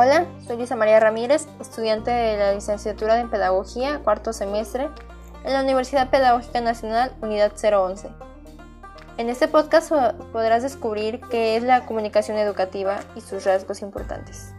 Hola, soy Luisa María Ramírez, estudiante de la licenciatura en Pedagogía, cuarto semestre, en la Universidad Pedagógica Nacional, Unidad 011. En este podcast podrás descubrir qué es la comunicación educativa y sus rasgos importantes.